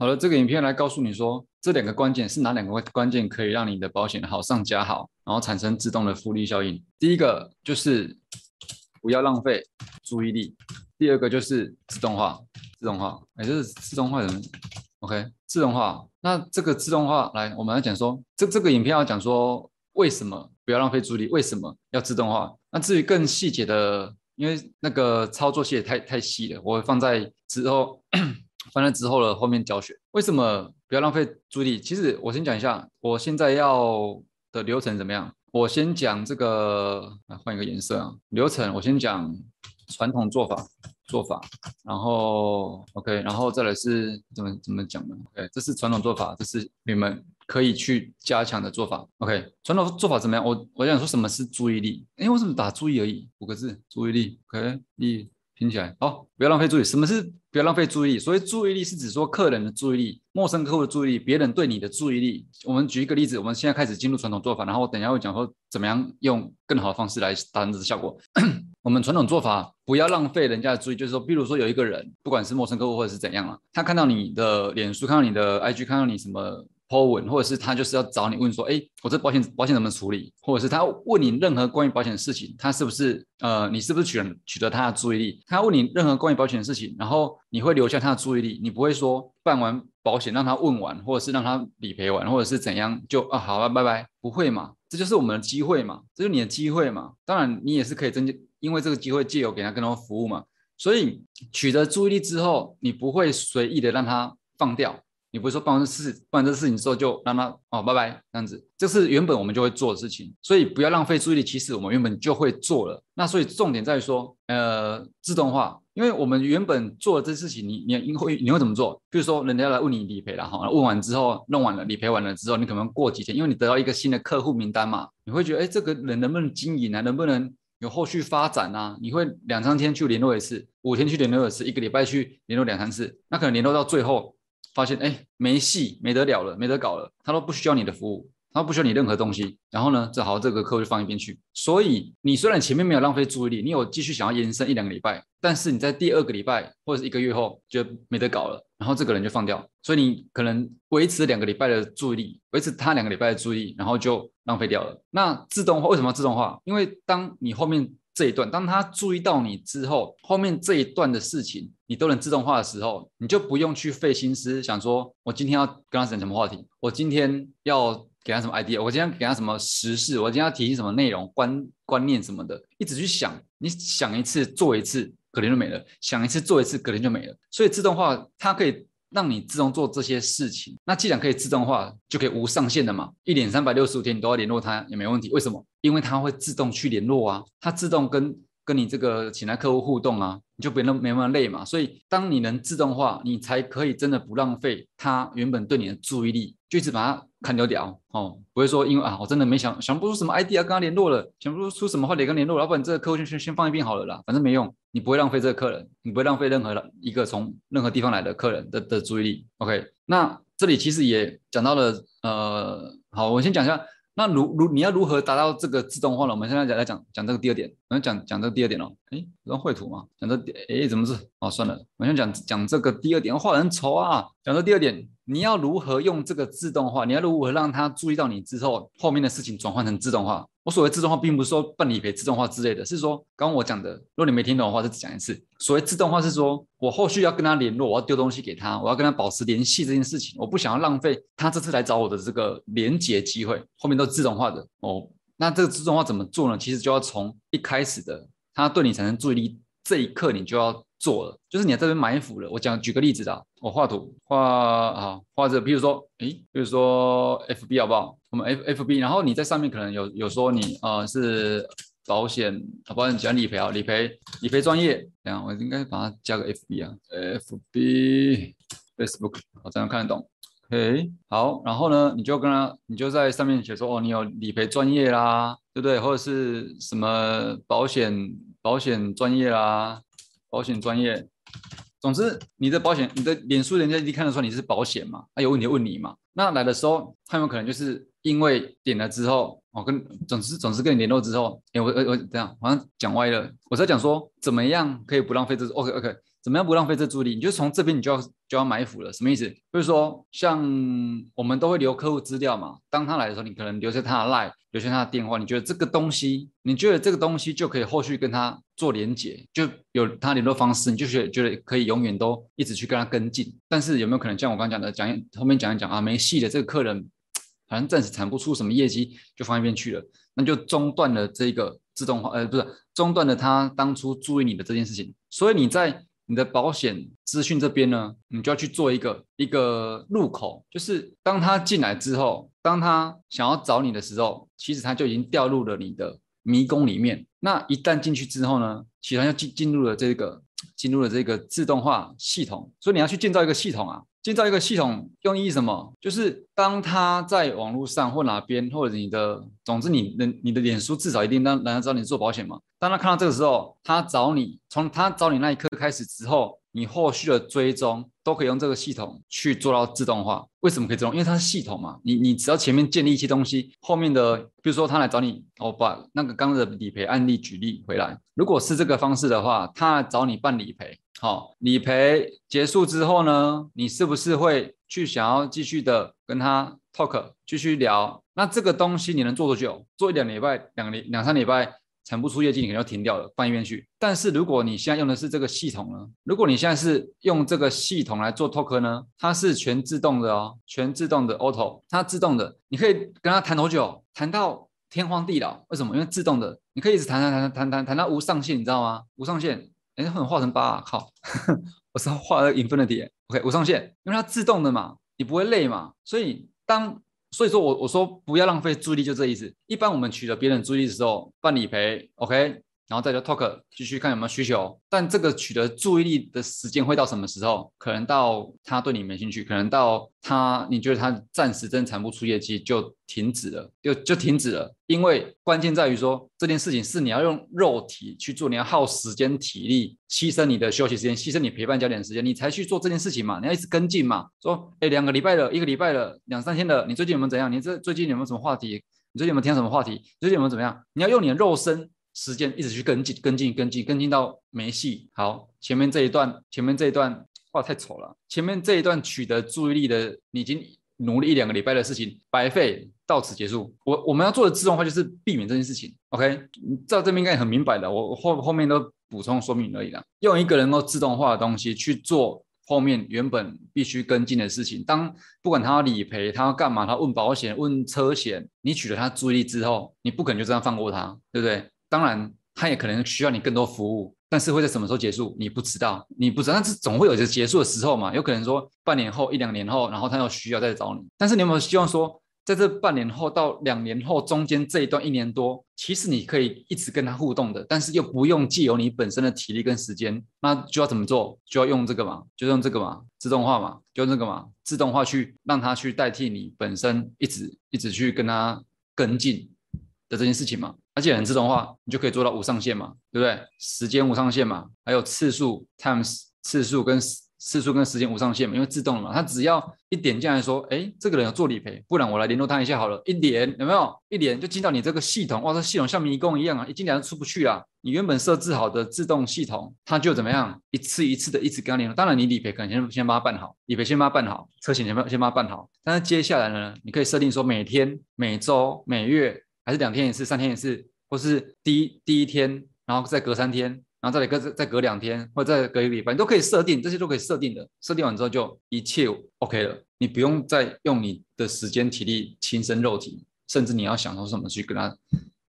好了，这个影片来告诉你说，这两个关键是哪两个关键可以让你的保险好上加好，然后产生自动的复利效应。第一个就是不要浪费注意力，第二个就是自动化，自动化，哎，这是自动化的，OK，自动化。那这个自动化来，我们来讲说，这这个影片要讲说为什么不要浪费注意力，为什么要自动化？那至于更细节的，因为那个操作细太太细了，我会放在之后。放在之后的后面教学，为什么不要浪费注意力？其实我先讲一下，我现在要的流程怎么样？我先讲这个，换一个颜色啊。流程我先讲传统做法，做法，然后 OK，然后再来是怎么怎么讲呢？OK，这是传统做法，这是你们可以去加强的做法。OK，传统做法怎么样？我我想说什么是注意力？哎，为什么打注意而已？五个字，注意力。OK，力。拼起来好，不要浪费注意。什么是不要浪费注意力？所谓注意力是指说客人的注意力、陌生客户的注意力、别人对你的注意力。我们举一个例子，我们现在开始进入传统做法，然后等一下会讲说怎么样用更好的方式来达成这个效果。我们传统做法不要浪费人家的注意，就是说，比如说有一个人，不管是陌生客户或者是怎样了，他看到你的脸书，看到你的 IG，看到你什么。Po 文，或者是他就是要找你问说，哎，我这保险保险怎么处理？或者是他问你任何关于保险的事情，他是不是呃，你是不是取取得他的注意力？他问你任何关于保险的事情，然后你会留下他的注意力，你不会说办完保险让他问完，或者是让他理赔完，或者是怎样就啊好了拜拜，不会嘛？这就是我们的机会嘛，这是你的机会嘛。当然你也是可以增加，因为这个机会借由给他更多服务嘛。所以取得注意力之后，你不会随意的让他放掉。你不会说办完这事，办完这事情之后就让他哦，拜拜这样子，这是原本我们就会做的事情，所以不要浪费注意力。其实我们原本就会做了，那所以重点在于说，呃，自动化，因为我们原本做的这事情，你你会你会怎么做？比如说人家来问你理赔了哈，问完之后弄完了理赔完了之后，你可能过几天，因为你得到一个新的客户名单嘛，你会觉得哎，这个人能不能经营啊？能不能有后续发展啊？你会两三天去联络一次，五天去联络一次，一个礼拜去联络两三次，那可能联络到最后。发现哎，没戏，没得了了，没得搞了，他都不需要你的服务，他不需要你任何东西。然后呢，正好这个客户就放一边去。所以你虽然前面没有浪费注意力，你有继续想要延伸一两个礼拜，但是你在第二个礼拜或者是一个月后就没得搞了，然后这个人就放掉。所以你可能维持两个礼拜的注意力，维持他两个礼拜的注意力，然后就浪费掉了。那自动化为什么要自动化？因为当你后面这一段，当他注意到你之后，后面这一段的事情你都能自动化的时候，你就不用去费心思想说，我今天要跟他讲什么话题，我今天要给他什么 idea，我今天给他什么时事，我今天要提醒什么内容、观观念什么的，一直去想，你想一次做一次，可能就没了；想一次做一次，可能就没了。所以自动化它可以。让你自动做这些事情，那既然可以自动化，就可以无上限的嘛，一年三百六十五天你都要联络他也没问题。为什么？因为它会自动去联络啊，它自动跟跟你这个请来客户互动啊，你就别那没那么累嘛。所以当你能自动化，你才可以真的不浪费他原本对你的注意力，就一直把它。看掉掉哦，不会说因为啊，我真的没想想不出什么 ID 要跟他联络了，想不出出什么话得跟联络，老板这个客户先先先放一边好了啦，反正没用，你不会浪费这个客人，你不会浪费任何一个从任何地方来的客人的的注意力。OK，那这里其实也讲到了，呃，好，我先讲一下。那如如你要如何达到这个自动化呢？我们现在来讲讲这个第二点，我们讲讲这第二点哦。哎，用绘图嘛？讲这哎怎么是？哦，算了，我先讲讲这个第二点，画人丑啊。讲这第二点，你要如何用这个自动化？你要如何让他注意到你之后，后面的事情转换成自动化？我所谓自动化，并不是说办理赔自动化之类的，是说刚刚我讲的，如果你没听懂的话，再讲一次。所谓自动化是说，我后续要跟他联络，我要丢东西给他，我要跟他保持联系这件事情，我不想要浪费他这次来找我的这个连接机会，后面都自动化的哦。那这个自动化怎么做呢？其实就要从一开始的他对你产生注意力这一刻，你就要做了，就是你在这边埋伏了。我讲举个例子的，我画图画啊画着，比如说，诶，比如说 FB 好不好？我们 F F B，然后你在上面可能有有说你呃是保险保险讲理赔啊，理赔理赔专业，这样我应该把它加个 F B 啊，F B Facebook，我这样看得懂。OK，好，然后呢，你就跟他，你就在上面写说哦，你有理赔专业啦，对不对？或者是什么保险保险专业啦，保险专业。总之，你的保险，你的脸书，人家一看到说你是保险嘛，他有问题问你嘛，那来的时候，他有可能就是。因为点了之后，我跟总之总是跟你联络之后，哎，我我我这样好像讲歪了。我在讲说怎么样可以不浪费这 OK OK，怎么样不浪费这注意力？你就从这边你就要就要埋伏了，什么意思？就是说，像我们都会留客户资料嘛，当他来的时候，你可能留下他的 line，留下他的电话，你觉得这个东西，你觉得这个东西就可以后续跟他做连接，就有他联络方式，你就觉觉得可以永远都一直去跟他跟进。但是有没有可能像我刚刚讲的，讲后面讲一讲啊，没戏的这个客人，好像暂时产不出什么业绩，就放一边去了，那就中断了这个自动化，呃，不是中断了他当初注意你的这件事情。所以你在你的保险资讯这边呢，你就要去做一个一个入口，就是当他进来之后，当他想要找你的时候，其实他就已经掉入了你的迷宫里面。那一旦进去之后呢，其实他就进进入了这个进入了这个自动化系统。所以你要去建造一个系统啊，建造一个系统用意什么？就是当他在网络上或哪边，或者你的，总之你的你的脸书至少一定让人家知道你做保险嘛。当他看到这个时候，他找你，从他找你那一刻开始之后，你后续的追踪都可以用这个系统去做到自动化。为什么可以自动？因为它是系统嘛。你你只要前面建立一些东西，后面的，比如说他来找你，我把那个刚刚的理赔案例举例回来。如果是这个方式的话，他来找你办理赔，好，理赔结束之后呢，你是不是会去想要继续的跟他 talk，继续聊？那这个东西你能做多久？做一两礼拜，两礼两三礼拜。产不出业绩，你可能要停掉了，放一边去。但是如果你现在用的是这个系统呢？如果你现在是用这个系统来做 talk 呢？它是全自动的哦，全自动的 auto，它自动的，你可以跟他谈多久？谈到天荒地老。为什么？因为自动的，你可以一直谈谈谈谈谈谈到无上限，你知道吗？无上限，哎，很画成八啊，靠，我是画了 infinity，OK，我上线，因为它自动的嘛，你不会累嘛，所以当。所以说我我说不要浪费注意力，就这意思。一般我们取得别人注意力的时候，办理赔，OK。然后再叫 talk 继续看有没有需求，但这个取得注意力的时间会到什么时候？可能到他对你没兴趣，可能到他你觉得他暂时真产不出业绩就停止了，就就停止了。因为关键在于说这件事情是你要用肉体去做，你要耗时间体力，牺牲你的休息时间，牺牲你陪伴焦点时间，你才去做这件事情嘛？你要一直跟进嘛？说哎两个礼拜了，一个礼拜了，两三天了，你最近有没有怎样？你这最近有没有什么话题？你最近有没有听什么话题？最近有没有怎么样？你要用你的肉身。时间一直去跟进，跟进，跟进，跟进到没戏。好，前面这一段，前面这一段画太丑了。前面这一段取得注意力的，你已经努力一两个礼拜的事情白费，到此结束。我我们要做的自动化就是避免这件事情。OK，在这边应该很明白的，我后后面都补充说明而已啦。用一个能够自动化的东西去做后面原本必须跟进的事情。当不管他要理赔，他要干嘛，他问保险，问车险，你取得他注意力之后，你不可能就这样放过他，对不对？当然，他也可能需要你更多服务，但是会在什么时候结束，你不知道，你不知道，但是总会有一个结束的时候嘛。有可能说半年后、一两年后，然后他又需要再找你。但是你有没有希望说，在这半年后到两年后中间这一段一年多，其实你可以一直跟他互动的，但是又不用借由你本身的体力跟时间，那就要怎么做？就要用这个嘛，就用这个嘛，自动化嘛，就用这个嘛，自动化去让他去代替你本身一直一直去跟他跟进的这件事情嘛。而且很自动化，你就可以做到无上限嘛，对不对？时间无上限嘛，还有次数 times 次数跟次数跟时间无上限嘛，因为自动嘛，它只要一点进来说，哎，这个人要做理赔，不然我来联络他一下好了，一点有没有？一点就进到你这个系统，哇，这系统像迷宫一样啊，一进来就出不去了。你原本设置好的自动系统，它就怎么样，一次一次的一直跟他联络。当然你理赔可能先先帮他办好，理赔先帮他办好，车险先帮先帮他办好。但是接下来呢，你可以设定说每天、每周、每月。还是两天一次，三天一次，或是第一第一天，然后再隔三天，然后再隔再隔两天，或者再隔一个礼拜，你都可以设定，这些都可以设定的。设定完之后就一切 OK 了，你不用再用你的时间、体力、亲身肉体，甚至你要想到什么去跟他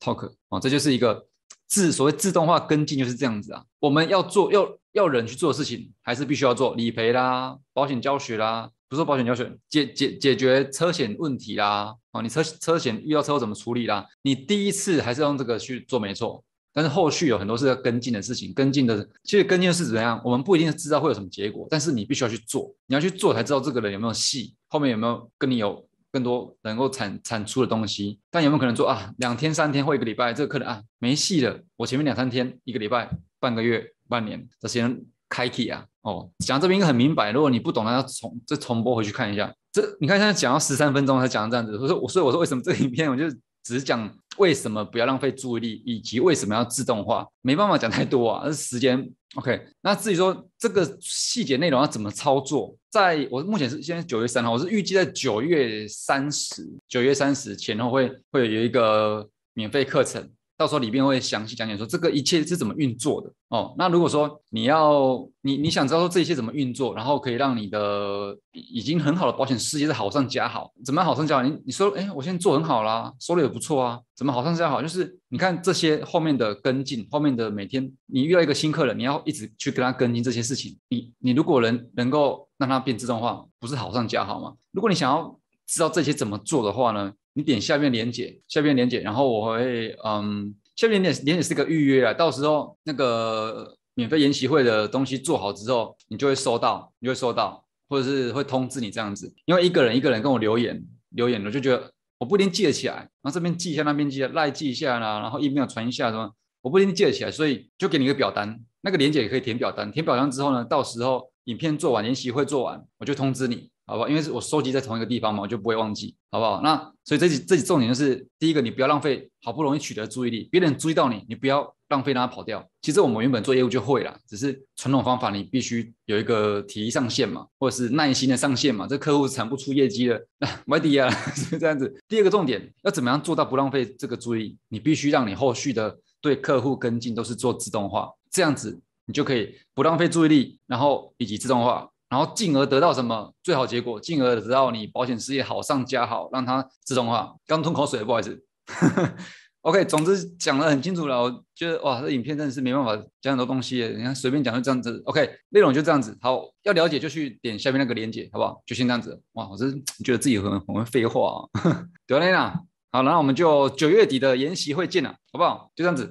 talk 哦，这就是一个自所谓自动化跟进就是这样子啊。我们要做要要人去做的事情，还是必须要做理赔啦、保险教学啦。不是保险你要求解解解决车险问题啦，哦，你车车险遇到车祸怎么处理啦？你第一次还是用这个去做没错，但是后续有很多是要跟进的事情，跟进的其实跟进的是怎样？我们不一定知道会有什么结果，但是你必须要去做，你要去做才知道这个人有没有戏，后面有没有跟你有更多能够产产出的东西。但有没有可能说啊，两天三天或一个礼拜，这个客人啊没戏了，我前面两三天、一个礼拜、半个月、半年的时间。开启啊，哦，讲这边应该很明白。如果你不懂，那要重再重播回去看一下。这你看现在讲到十三分钟才讲这样子，我说我所以我说为什么这个影片我就只讲为什么不要浪费注意力，以及为什么要自动化，没办法讲太多啊，而时间。OK，那至于说这个细节内容要怎么操作，在我目前是现在九月三号，我是预计在九月三十，九月三十前后会会有一个免费课程。到时候里面会详细讲解说这个一切是怎么运作的哦。那如果说你要你你想知道说这些怎么运作，然后可以让你的已经很好的保险事业在好上加好，怎么好上加好？你你说，哎，我现在做很好啦，收入也不错啊，怎么好上加好？就是你看这些后面的跟进，后面的每天你遇到一个新客人，你要一直去跟他跟进这些事情。你你如果能能够让它变自动化，不是好上加好吗？如果你想要知道这些怎么做的话呢？你点下面连接，下面连接，然后我会，嗯，下面连接连接是个预约啊，到时候那个免费研习会的东西做好之后，你就会收到，你就会收到，或者是会通知你这样子。因为一个人一个人跟我留言留言，我就觉得我不一定记得起来，然后这边记一下，那边记，赖记一下啦，然后 email 传一下什么，我不一定记得起来，所以就给你一个表单，那个连接也可以填表单，填表单之后呢，到时候影片做完，研习会做完，我就通知你。好不好？因为是我收集在同一个地方嘛，我就不会忘记，好不好？那所以这几这几重点就是，第一个，你不要浪费好不容易取得注意力，别人注意到你，你不要浪费让他跑掉。其实我们原本做业务就会了，只是传统方法你必须有一个体力上限嘛，或者是耐心的上限嘛。这客户产不出业绩了，那外地啊 是这样子。第二个重点，要怎么样做到不浪费这个注意？你必须让你后续的对客户跟进都是做自动化，这样子你就可以不浪费注意力，然后以及自动化。然后进而得到什么最好结果？进而得到你保险事业好上加好，让它自动化。刚吞口水，不好意思。OK，总之讲得很清楚了。我觉得哇，这影片真的是没办法讲很多东西。你看随便讲就这样子。OK，内容就这样子。好，要了解就去点下面那个链接，好不好？就先这样子。哇，我真觉得自己很很会废话啊。对了，那好，那我们就九月底的研习会见了，好不好？就这样子。